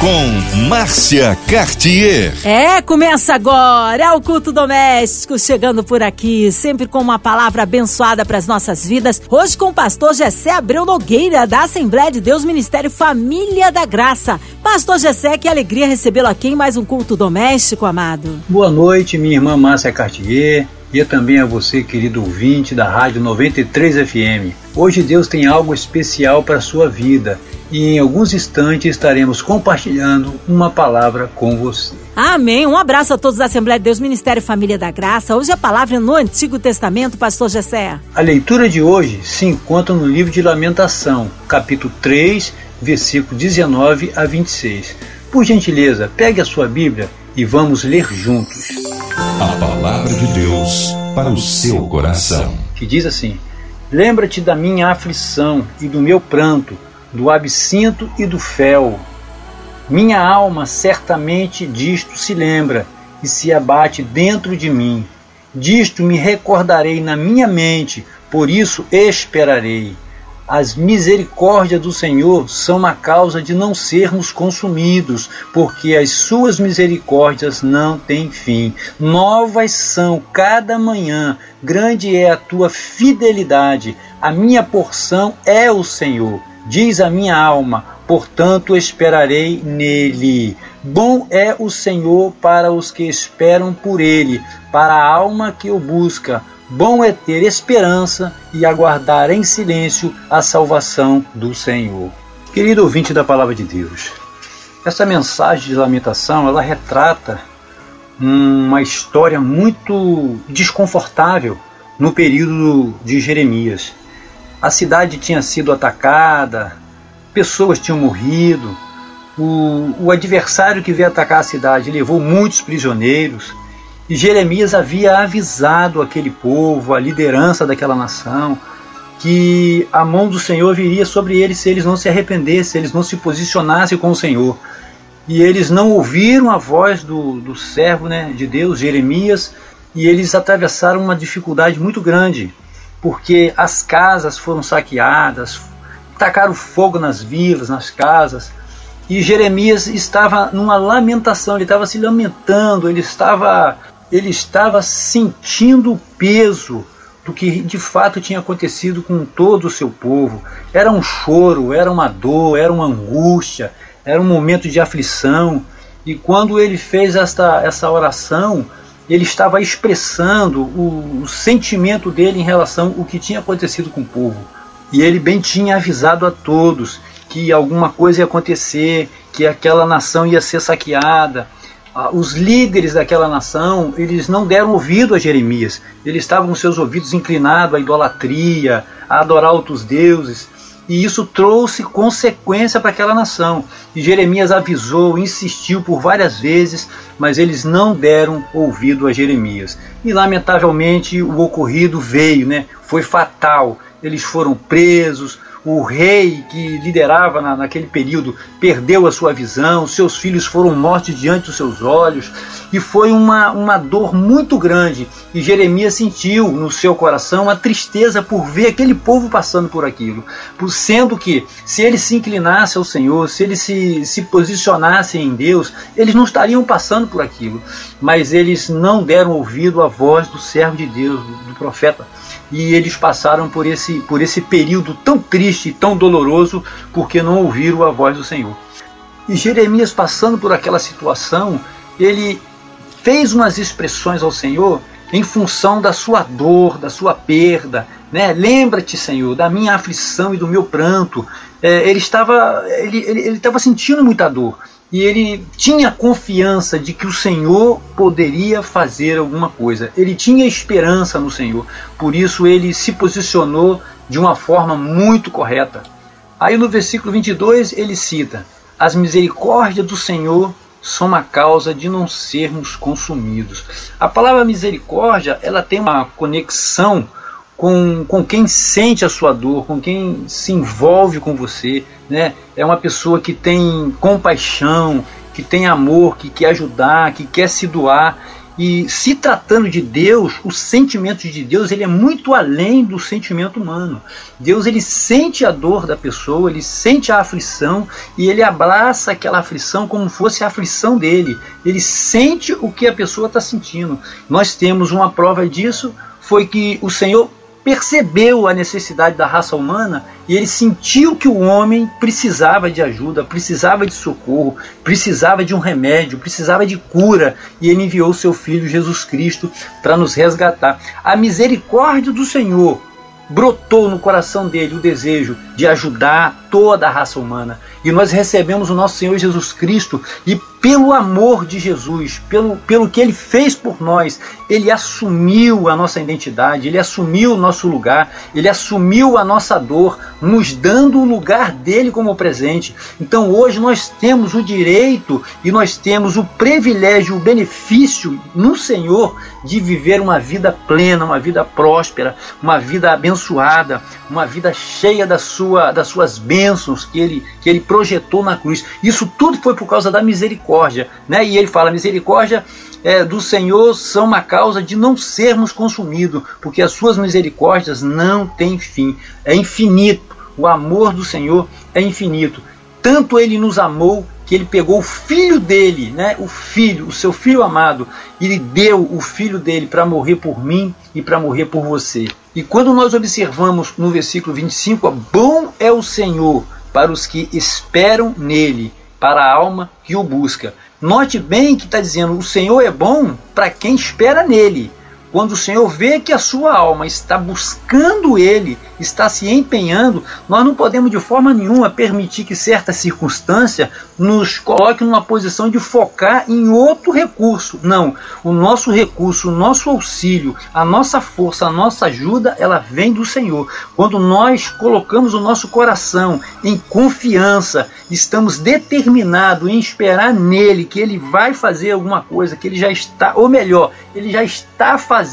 com Márcia Cartier. É, começa agora, é o culto doméstico chegando por aqui, sempre com uma palavra abençoada para as nossas vidas. Hoje com o pastor Gessé Abreu Nogueira, da Assembleia de Deus Ministério Família da Graça. Pastor Gessé, que alegria recebê-lo aqui em mais um culto doméstico, amado. Boa noite, minha irmã Márcia Cartier e também a você, querido ouvinte da Rádio 93 FM. Hoje Deus tem algo especial para a sua vida e em alguns instantes estaremos compartilhando uma palavra com você. Amém. Um abraço a todos da Assembleia de Deus Ministério Família da Graça. Hoje a palavra é no Antigo Testamento, pastor Gessé. A leitura de hoje se encontra no livro de Lamentação, capítulo 3, versículo 19 a 26. Por gentileza, pegue a sua Bíblia e vamos ler juntos. Palavra de Deus para o seu coração. Que diz assim: Lembra-te da minha aflição e do meu pranto, do absinto e do fel. Minha alma certamente disto se lembra e se abate dentro de mim. Disto me recordarei na minha mente, por isso esperarei. As misericórdias do Senhor são a causa de não sermos consumidos, porque as suas misericórdias não têm fim. Novas são cada manhã, grande é a tua fidelidade. A minha porção é o Senhor, diz a minha alma, portanto esperarei nele. Bom é o Senhor para os que esperam por ele, para a alma que o busca Bom é ter esperança e aguardar em silêncio a salvação do Senhor. Querido ouvinte da palavra de Deus, essa mensagem de lamentação, ela retrata uma história muito desconfortável no período de Jeremias. A cidade tinha sido atacada, pessoas tinham morrido, o, o adversário que veio atacar a cidade levou muitos prisioneiros, Jeremias havia avisado aquele povo, a liderança daquela nação, que a mão do Senhor viria sobre eles se eles não se arrependessem, se eles não se posicionassem com o Senhor. E eles não ouviram a voz do, do servo né, de Deus, Jeremias, e eles atravessaram uma dificuldade muito grande, porque as casas foram saqueadas, tacaram fogo nas vilas, nas casas, e Jeremias estava numa lamentação, ele estava se lamentando, ele estava ele estava sentindo o peso do que de fato tinha acontecido com todo o seu povo. Era um choro, era uma dor, era uma angústia, era um momento de aflição. E quando ele fez esta, essa oração, ele estava expressando o, o sentimento dele em relação ao que tinha acontecido com o povo. E ele bem tinha avisado a todos que alguma coisa ia acontecer, que aquela nação ia ser saqueada, os líderes daquela nação, eles não deram ouvido a Jeremias. Eles estavam com seus ouvidos inclinados à idolatria, a adorar outros deuses. E isso trouxe consequência para aquela nação. E Jeremias avisou, insistiu por várias vezes, mas eles não deram ouvido a Jeremias. E lamentavelmente o ocorrido veio, né? Foi fatal. Eles foram presos, o rei que liderava na, naquele período perdeu a sua visão, seus filhos foram mortos diante dos seus olhos, e foi uma, uma dor muito grande. E Jeremias sentiu no seu coração a tristeza por ver aquele povo passando por aquilo, por, sendo que se ele se inclinasse ao Senhor, se eles se, se posicionassem em Deus, eles não estariam passando por aquilo, mas eles não deram ouvido à voz do servo de Deus, do, do profeta e eles passaram por esse, por esse período tão triste e tão doloroso porque não ouviram a voz do Senhor. E Jeremias, passando por aquela situação, ele fez umas expressões ao Senhor em função da sua dor, da sua perda. Né? Lembra-te, Senhor, da minha aflição e do meu pranto. É, ele estava ele, ele, ele estava sentindo muita dor e ele tinha confiança de que o Senhor poderia fazer alguma coisa. Ele tinha esperança no Senhor. Por isso ele se posicionou de uma forma muito correta. Aí no versículo 22 ele cita: As misericórdias do Senhor são a causa de não sermos consumidos. A palavra misericórdia, ela tem uma conexão com, com quem sente a sua dor, com quem se envolve com você, né? É uma pessoa que tem compaixão, que tem amor, que quer ajudar, que quer se doar. E se tratando de Deus, o sentimento de Deus ele é muito além do sentimento humano. Deus ele sente a dor da pessoa, ele sente a aflição e ele abraça aquela aflição como fosse a aflição dele. Ele sente o que a pessoa está sentindo. Nós temos uma prova disso, foi que o Senhor percebeu a necessidade da raça humana e ele sentiu que o homem precisava de ajuda, precisava de socorro, precisava de um remédio, precisava de cura e ele enviou seu filho Jesus Cristo para nos resgatar. A misericórdia do Senhor brotou no coração dele o desejo de ajudar toda a raça humana. E nós recebemos o nosso Senhor Jesus Cristo e pelo amor de Jesus, pelo, pelo que ele fez por nós, ele assumiu a nossa identidade, ele assumiu o nosso lugar, ele assumiu a nossa dor, nos dando o lugar dele como presente. Então hoje nós temos o direito e nós temos o privilégio, o benefício no Senhor de viver uma vida plena, uma vida próspera, uma vida abençoada, uma vida cheia da sua, das suas bênçãos que ele, que ele projetou na cruz. Isso tudo foi por causa da misericórdia. Né? E ele fala: misericórdia é, do Senhor são uma causa de não sermos consumidos, porque as suas misericórdias não têm fim. É infinito. O amor do Senhor é infinito. Tanto ele nos amou que ele pegou o filho dele, né, o filho, o seu filho amado, e ele deu o filho dele para morrer por mim e para morrer por você. E quando nós observamos no versículo 25, bom é o Senhor para os que esperam nele, para a alma que o busca. Note bem que está dizendo: o Senhor é bom para quem espera nele. Quando o Senhor vê que a sua alma está buscando Ele, está se empenhando, nós não podemos de forma nenhuma permitir que certa circunstância nos coloque numa posição de focar em outro recurso. Não, o nosso recurso, o nosso auxílio, a nossa força, a nossa ajuda, ela vem do Senhor. Quando nós colocamos o nosso coração em confiança, estamos determinados em esperar nele que ele vai fazer alguma coisa, que ele já está, ou melhor, ele já está fazendo.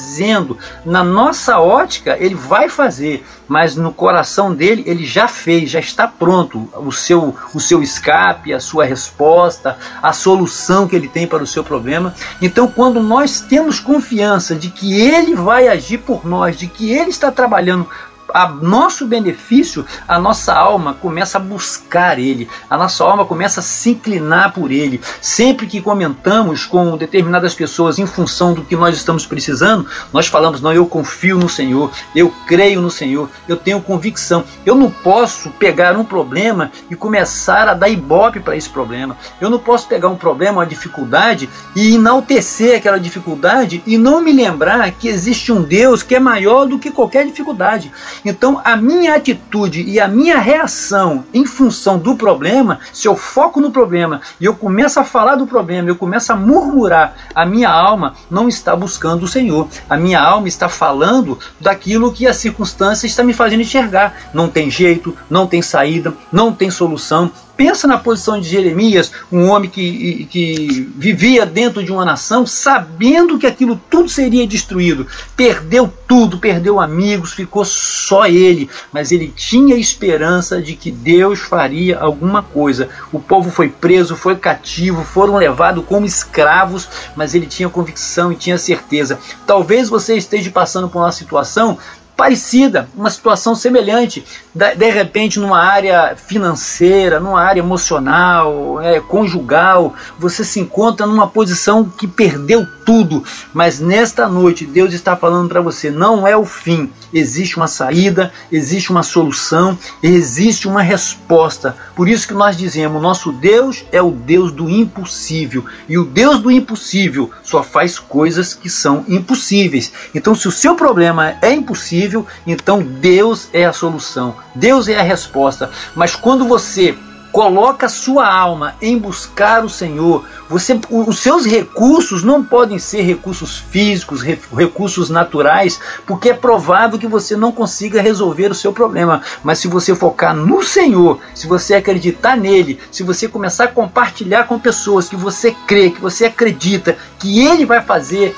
Na nossa ótica, ele vai fazer, mas no coração dele, ele já fez, já está pronto o seu, o seu escape, a sua resposta, a solução que ele tem para o seu problema. Então, quando nós temos confiança de que ele vai agir por nós, de que ele está trabalhando a nosso benefício, a nossa alma começa a buscar Ele, a nossa alma começa a se inclinar por Ele. Sempre que comentamos com determinadas pessoas em função do que nós estamos precisando, nós falamos: não, eu confio no Senhor, eu creio no Senhor, eu tenho convicção. Eu não posso pegar um problema e começar a dar ibope para esse problema. Eu não posso pegar um problema, uma dificuldade e enaltecer aquela dificuldade e não me lembrar que existe um Deus que é maior do que qualquer dificuldade. Então, a minha atitude e a minha reação em função do problema, se eu foco no problema e eu começo a falar do problema, eu começo a murmurar, a minha alma não está buscando o Senhor. A minha alma está falando daquilo que a circunstância está me fazendo enxergar. Não tem jeito, não tem saída, não tem solução, Pensa na posição de Jeremias, um homem que, que vivia dentro de uma nação, sabendo que aquilo tudo seria destruído. Perdeu tudo, perdeu amigos, ficou só ele. Mas ele tinha esperança de que Deus faria alguma coisa. O povo foi preso, foi cativo, foram levados como escravos, mas ele tinha convicção e tinha certeza. Talvez você esteja passando por uma situação parecida, uma situação semelhante, de repente numa área financeira, numa área emocional, é, conjugal, você se encontra numa posição que perdeu tudo, mas nesta noite Deus está falando para você: não é o fim, existe uma saída, existe uma solução, existe uma resposta. Por isso que nós dizemos: nosso Deus é o Deus do impossível, e o Deus do impossível só faz coisas que são impossíveis. Então, se o seu problema é impossível, então Deus é a solução, Deus é a resposta. Mas quando você coloca sua alma em buscar o Senhor, você, os seus recursos não podem ser recursos físicos, recursos naturais, porque é provável que você não consiga resolver o seu problema. Mas se você focar no Senhor, se você acreditar nele, se você começar a compartilhar com pessoas que você crê, que você acredita que ele vai fazer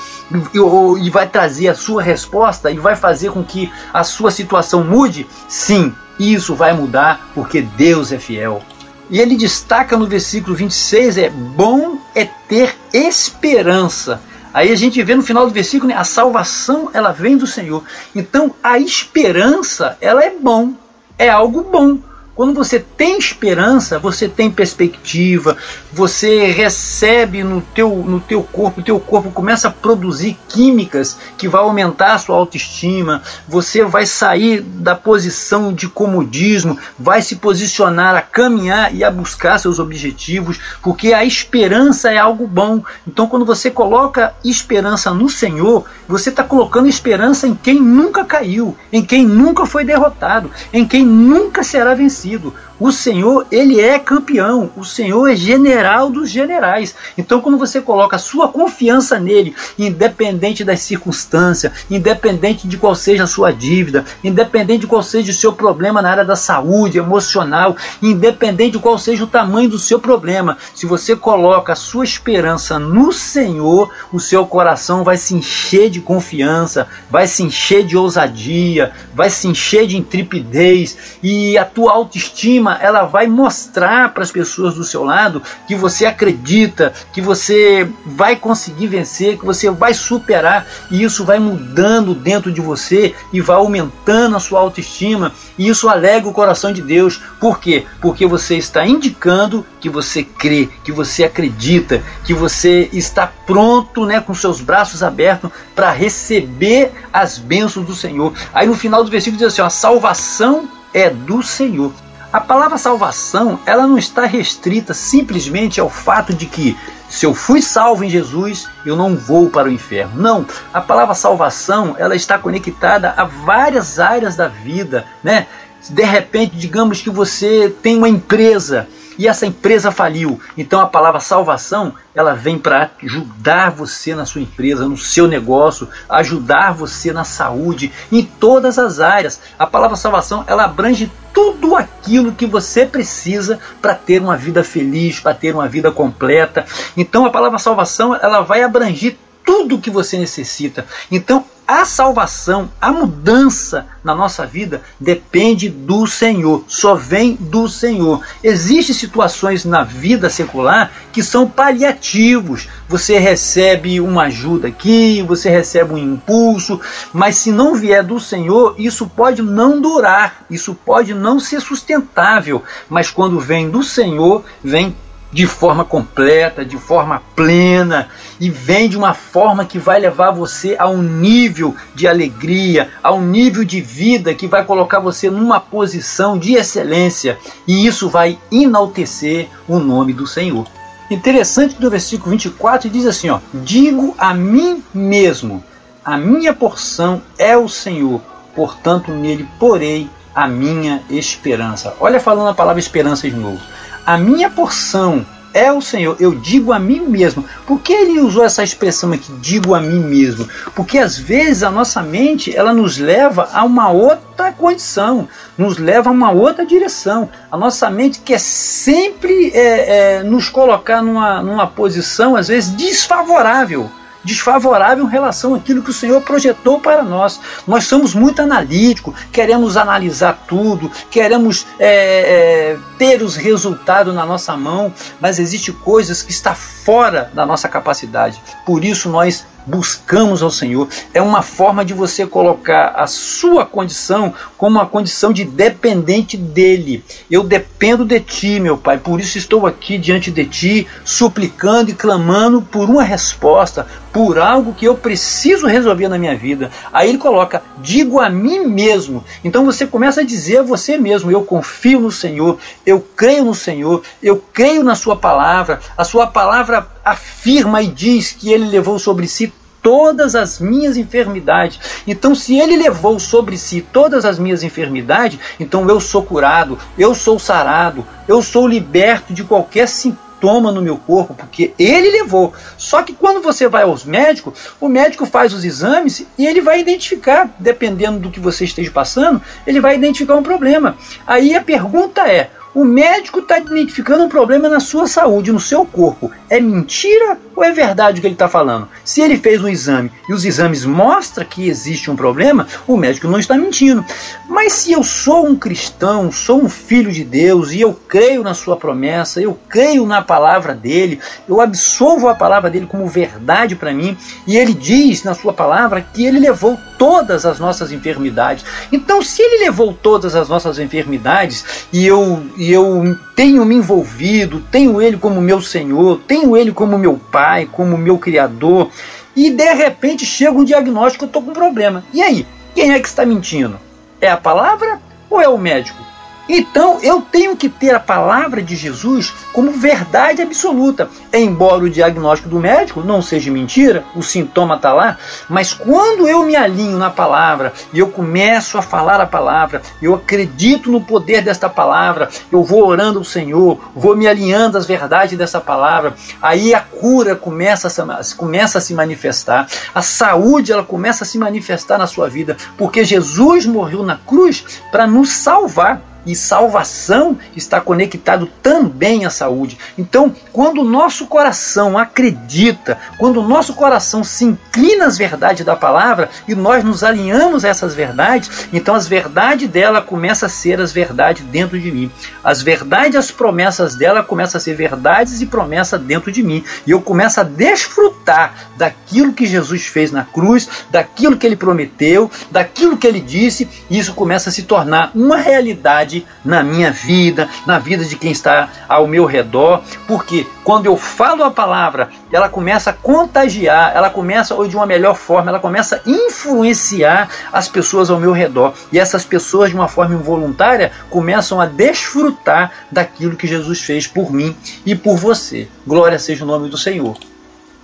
e vai trazer a sua resposta e vai fazer com que a sua situação mude, sim, isso vai mudar porque Deus é fiel. E ele destaca no versículo 26: é bom é ter esperança. Aí a gente vê no final do versículo, né, a salvação ela vem do Senhor. Então a esperança ela é bom, é algo bom. Quando você tem esperança, você tem perspectiva, você recebe no teu, no teu corpo, o teu corpo começa a produzir químicas que vai aumentar a sua autoestima, você vai sair da posição de comodismo, vai se posicionar a caminhar e a buscar seus objetivos, porque a esperança é algo bom. Então, quando você coloca esperança no Senhor, você está colocando esperança em quem nunca caiu, em quem nunca foi derrotado, em quem nunca será vencido vencido. O Senhor, ele é campeão. O Senhor é general dos generais. Então, quando você coloca a sua confiança nele, independente das circunstâncias, independente de qual seja a sua dívida, independente de qual seja o seu problema na área da saúde, emocional, independente de qual seja o tamanho do seu problema, se você coloca a sua esperança no Senhor, o seu coração vai se encher de confiança, vai se encher de ousadia, vai se encher de intrepidez e a tua autoestima ela vai mostrar para as pessoas do seu lado que você acredita, que você vai conseguir vencer, que você vai superar e isso vai mudando dentro de você e vai aumentando a sua autoestima e isso alegra o coração de Deus. Por quê? Porque você está indicando que você crê, que você acredita, que você está pronto, né, com seus braços abertos para receber as bênçãos do Senhor. Aí no final do versículo diz assim: a salvação é do Senhor. A palavra salvação, ela não está restrita simplesmente ao fato de que se eu fui salvo em Jesus, eu não vou para o inferno. Não, a palavra salvação, ela está conectada a várias áreas da vida, né? De repente, digamos que você tem uma empresa e essa empresa faliu. Então a palavra salvação, ela vem para ajudar você na sua empresa, no seu negócio, ajudar você na saúde, em todas as áreas. A palavra salvação, ela abrange tudo aquilo que você precisa para ter uma vida feliz, para ter uma vida completa. Então a palavra salvação, ela vai abranger tudo que você necessita. Então, a salvação, a mudança na nossa vida depende do Senhor, só vem do Senhor. Existem situações na vida secular que são paliativos. Você recebe uma ajuda aqui, você recebe um impulso, mas se não vier do Senhor, isso pode não durar, isso pode não ser sustentável. Mas quando vem do Senhor, vem de forma completa, de forma plena, e vem de uma forma que vai levar você a um nível de alegria, a um nível de vida que vai colocar você numa posição de excelência, e isso vai enaltecer o nome do Senhor. Interessante do versículo 24 diz assim: ó, Digo a mim mesmo, a minha porção é o Senhor, portanto nele porei a minha esperança. Olha falando a palavra esperança de novo a minha porção é o Senhor, eu digo a mim mesmo. Por que ele usou essa expressão aqui, digo a mim mesmo? Porque às vezes a nossa mente ela nos leva a uma outra condição, nos leva a uma outra direção. A nossa mente quer sempre é, é, nos colocar numa, numa posição, às vezes, desfavorável desfavorável em relação àquilo que o Senhor projetou para nós. Nós somos muito analíticos, queremos analisar tudo, queremos é, é, ter os resultados na nossa mão, mas existe coisas que está fora da nossa capacidade. Por isso nós buscamos ao Senhor. É uma forma de você colocar a sua condição como uma condição de dependente dele. Eu dependo de ti, meu Pai, por isso estou aqui diante de ti, suplicando e clamando por uma resposta, por algo que eu preciso resolver na minha vida. Aí ele coloca: digo a mim mesmo. Então você começa a dizer a você mesmo: eu confio no Senhor, eu creio no Senhor, eu creio na Sua palavra. A Sua palavra afirma e diz que Ele levou sobre si todas as minhas enfermidades. Então, se ele levou sobre si todas as minhas enfermidades, então eu sou curado, eu sou sarado, eu sou liberto de qualquer sintoma no meu corpo, porque ele levou. Só que quando você vai aos médicos, o médico faz os exames e ele vai identificar, dependendo do que você esteja passando, ele vai identificar um problema. Aí a pergunta é: O médico está identificando um problema na sua saúde, no seu corpo. É mentira ou é verdade o que ele está falando? Se ele fez um exame e os exames mostram que existe um problema, o médico não está mentindo. Mas se eu sou um cristão, sou um filho de Deus e eu creio na sua promessa, eu creio na palavra dele, eu absolvo a palavra dele como verdade para mim, e ele diz na sua palavra que ele levou todas as nossas enfermidades. Então, se ele levou todas as nossas enfermidades e eu, e eu tenho me envolvido, tenho ele como meu Senhor, tenho ele como meu Pai, como meu Criador, e de repente chega um diagnóstico, eu estou com um problema. E aí? Quem é que está mentindo? É a palavra ou é o médico? Então eu tenho que ter a palavra de Jesus como verdade absoluta. Embora o diagnóstico do médico não seja mentira, o sintoma está lá, mas quando eu me alinho na palavra e eu começo a falar a palavra, eu acredito no poder desta palavra, eu vou orando ao Senhor, vou me alinhando às verdades dessa palavra, aí a cura começa a, se, começa a se manifestar, a saúde ela começa a se manifestar na sua vida, porque Jesus morreu na cruz para nos salvar e salvação está conectado também à saúde. Então, quando o nosso coração acredita, quando o nosso coração se inclina às verdades da palavra e nós nos alinhamos a essas verdades, então as verdades dela começam a ser as verdades dentro de mim. As verdades, as promessas dela começam a ser verdades e promessas dentro de mim. E eu começo a desfrutar daquilo que Jesus fez na cruz, daquilo que ele prometeu, daquilo que ele disse, e isso começa a se tornar uma realidade na minha vida, na vida de quem está ao meu redor, porque quando eu falo a palavra, ela começa a contagiar, ela começa, ou de uma melhor forma, ela começa a influenciar as pessoas ao meu redor. E essas pessoas, de uma forma involuntária, começam a desfrutar daquilo que Jesus fez por mim e por você. Glória seja o nome do Senhor.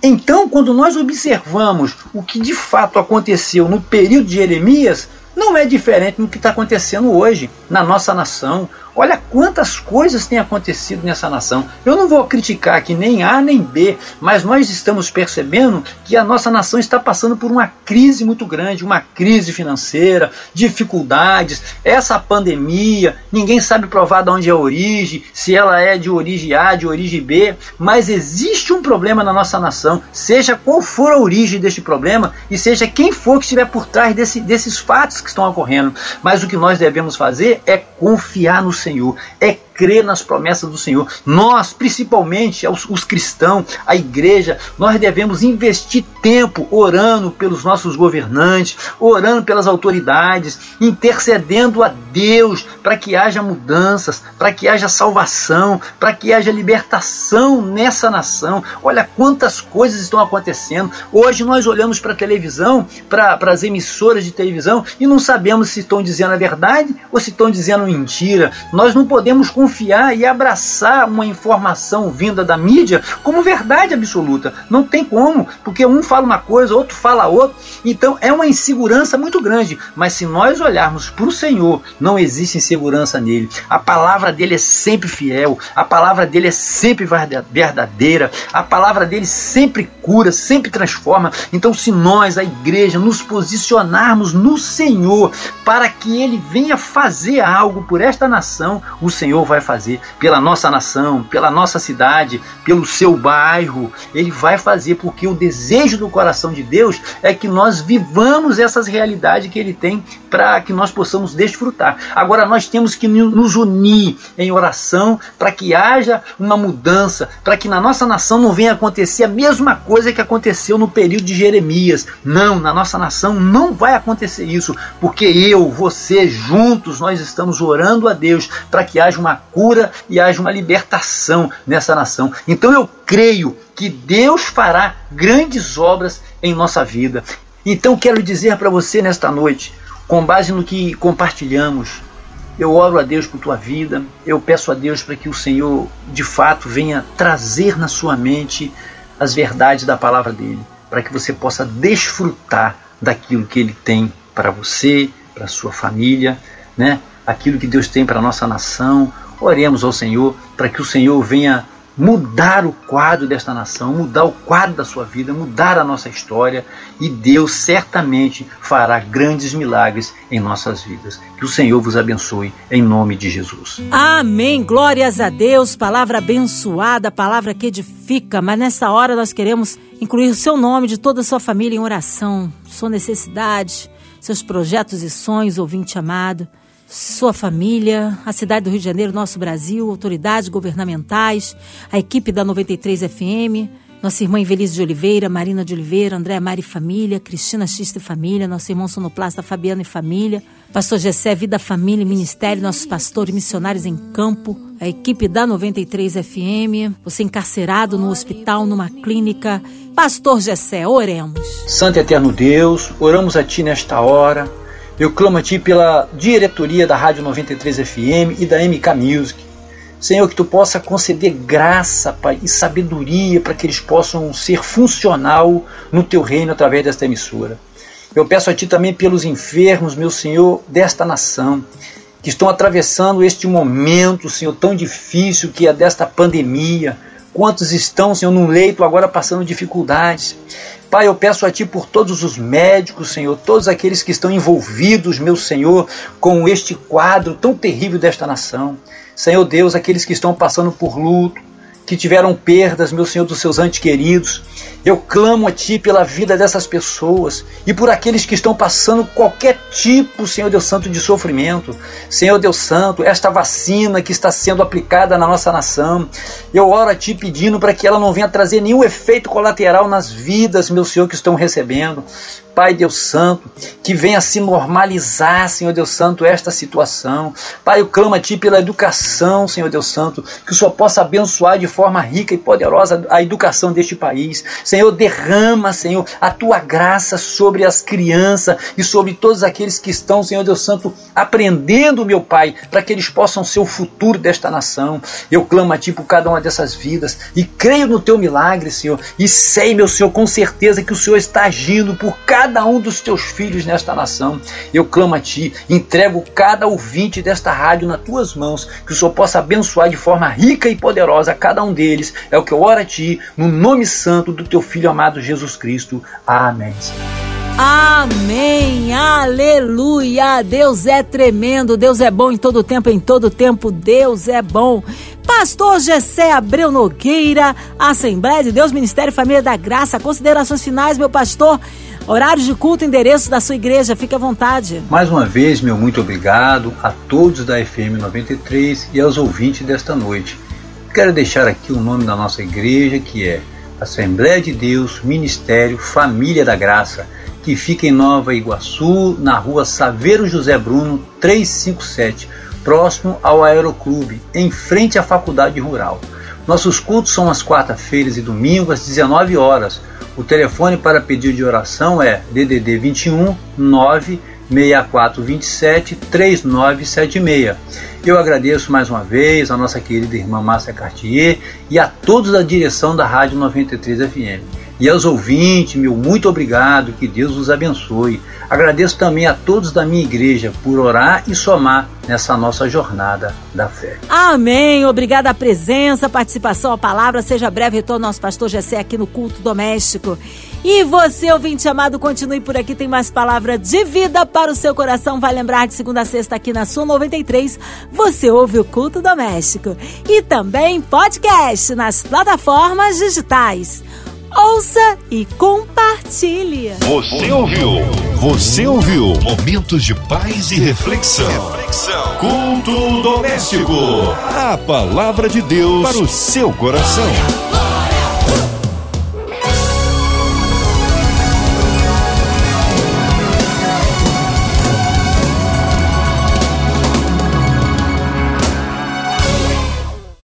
Então, quando nós observamos o que de fato aconteceu no período de Jeremias, não é diferente do que está acontecendo hoje na nossa nação. Olha quantas coisas têm acontecido nessa nação. Eu não vou criticar aqui nem A nem B, mas nós estamos percebendo que a nossa nação está passando por uma crise muito grande, uma crise financeira, dificuldades, essa pandemia, ninguém sabe provar de onde é a origem, se ela é de origem A, de origem B, mas existe um problema na nossa nação, seja qual for a origem deste problema e seja quem for que estiver por trás desse, desses fatos que estão ocorrendo. Mas o que nós devemos fazer é confiar no Senhor, é crer nas promessas do Senhor. Nós, principalmente os, os cristãos, a igreja, nós devemos investir tempo orando pelos nossos governantes, orando pelas autoridades, intercedendo a Deus para que haja mudanças, para que haja salvação, para que haja libertação nessa nação. Olha quantas coisas estão acontecendo. Hoje nós olhamos para a televisão, para as emissoras de televisão e não sabemos se estão dizendo a verdade ou se estão dizendo mentira. Nós não podemos e abraçar uma informação vinda da mídia como verdade absoluta. Não tem como, porque um fala uma coisa, outro fala outra. Então é uma insegurança muito grande. Mas se nós olharmos para o Senhor, não existe insegurança nele. A palavra dele é sempre fiel, a palavra dele é sempre verdadeira, a palavra dele sempre cura, sempre transforma. Então, se nós, a igreja, nos posicionarmos no Senhor para que ele venha fazer algo por esta nação, o Senhor vai vai fazer pela nossa nação, pela nossa cidade, pelo seu bairro. Ele vai fazer porque o desejo do coração de Deus é que nós vivamos essas realidades que ele tem para que nós possamos desfrutar. Agora nós temos que nos unir em oração para que haja uma mudança, para que na nossa nação não venha acontecer a mesma coisa que aconteceu no período de Jeremias. Não, na nossa nação não vai acontecer isso, porque eu, você, juntos nós estamos orando a Deus para que haja uma cura e haja uma libertação nessa nação. Então eu creio que Deus fará grandes obras em nossa vida. Então quero dizer para você nesta noite, com base no que compartilhamos, eu oro a Deus por tua vida, eu peço a Deus para que o Senhor de fato venha trazer na sua mente as verdades da palavra dele, para que você possa desfrutar daquilo que ele tem para você, para sua família, né? Aquilo que Deus tem para nossa nação, Oremos ao Senhor para que o Senhor venha mudar o quadro desta nação, mudar o quadro da sua vida, mudar a nossa história e Deus certamente fará grandes milagres em nossas vidas. Que o Senhor vos abençoe em nome de Jesus. Amém. Glórias a Deus. Palavra abençoada, palavra que edifica. Mas nessa hora nós queremos incluir o seu nome de toda a sua família em oração, sua necessidade, seus projetos e sonhos, ouvinte amado sua família, a cidade do Rio de Janeiro, nosso Brasil, autoridades governamentais, a equipe da 93 FM, nossa irmã Invelise de Oliveira, Marina de Oliveira, Andréa Mari e Família, Cristina Xista e Família, nosso irmão sonoplasta Fabiano e Família, Pastor Gessé Vida, Família e Ministério, nossos pastores missionários em campo, a equipe da 93 FM, você encarcerado no hospital, numa clínica. Pastor Gessé, oremos. Santo Eterno Deus, oramos a Ti nesta hora eu clamo a Ti pela diretoria da Rádio 93 FM e da MK Music. Senhor, que Tu possa conceder graça, Pai, e sabedoria para que eles possam ser funcional no Teu reino através desta emissora. Eu peço a Ti também pelos enfermos, meu Senhor, desta nação, que estão atravessando este momento, Senhor, tão difícil que é desta pandemia. Quantos estão, Senhor, num leito agora passando dificuldades? Pai, eu peço a Ti por todos os médicos, Senhor, todos aqueles que estão envolvidos, meu Senhor, com este quadro tão terrível desta nação. Senhor Deus, aqueles que estão passando por luto, que tiveram perdas, meu Senhor, dos seus antes queridos. Eu clamo a Ti pela vida dessas pessoas e por aqueles que estão passando qualquer tipo, Senhor Deus Santo, de sofrimento. Senhor Deus Santo, esta vacina que está sendo aplicada na nossa nação, eu oro a Ti pedindo para que ela não venha trazer nenhum efeito colateral nas vidas, meu Senhor, que estão recebendo. Pai Deus Santo, que venha se normalizar, Senhor Deus Santo, esta situação. Pai, eu clamo a Ti pela educação, Senhor Deus Santo, que o Senhor possa abençoar de forma rica e poderosa a educação deste país. Senhor, derrama, Senhor, a Tua graça sobre as crianças e sobre todos aqueles que estão, Senhor Deus Santo, aprendendo, meu Pai, para que eles possam ser o futuro desta nação. Eu clamo a Ti por cada uma dessas vidas e creio no Teu milagre, Senhor, e sei, meu Senhor, com certeza que o Senhor está agindo por cada um dos teus filhos nesta nação. Eu clamo a ti, entrego cada ouvinte desta rádio nas tuas mãos, que o Senhor possa abençoar de forma rica e poderosa cada um deles. É o que eu oro a ti, no nome santo do teu filho amado Jesus Cristo. Amém. Amém, aleluia. Deus é tremendo, Deus é bom em todo tempo, em todo tempo, Deus é bom. Pastor Gessé Abreu Nogueira, Assembleia de Deus, Ministério Família da Graça, considerações finais, meu pastor. Horários de culto, endereço da sua igreja, fique à vontade. Mais uma vez, meu muito obrigado a todos da FM 93 e aos ouvintes desta noite. Quero deixar aqui o nome da nossa igreja, que é Assembleia de Deus, Ministério Família da Graça, que fica em Nova Iguaçu, na rua Saveiro José Bruno, 357, próximo ao Aeroclube, em frente à Faculdade Rural. Nossos cultos são às quarta-feiras e domingos, às 19 horas o telefone para pedido de oração é DDD 21 96427 3976. Eu agradeço mais uma vez a nossa querida irmã Márcia Cartier e a todos da direção da Rádio 93 FM. E aos ouvintes, meu muito obrigado, que Deus os abençoe. Agradeço também a todos da minha igreja por orar e somar nessa nossa jornada da fé. Amém. Obrigada a presença, participação, a palavra. Seja breve retorno nosso pastor Jessé aqui no culto doméstico. E você, ouvinte amado, continue por aqui, tem mais palavra de vida para o seu coração. Vai lembrar de segunda a sexta aqui na sua 93, você ouve o culto doméstico. E também podcast nas plataformas digitais. Ouça e compartilhe. Você ouviu? Você ouviu? Momentos de paz e reflexão. reflexão. Culto doméstico. A palavra de Deus para o seu coração.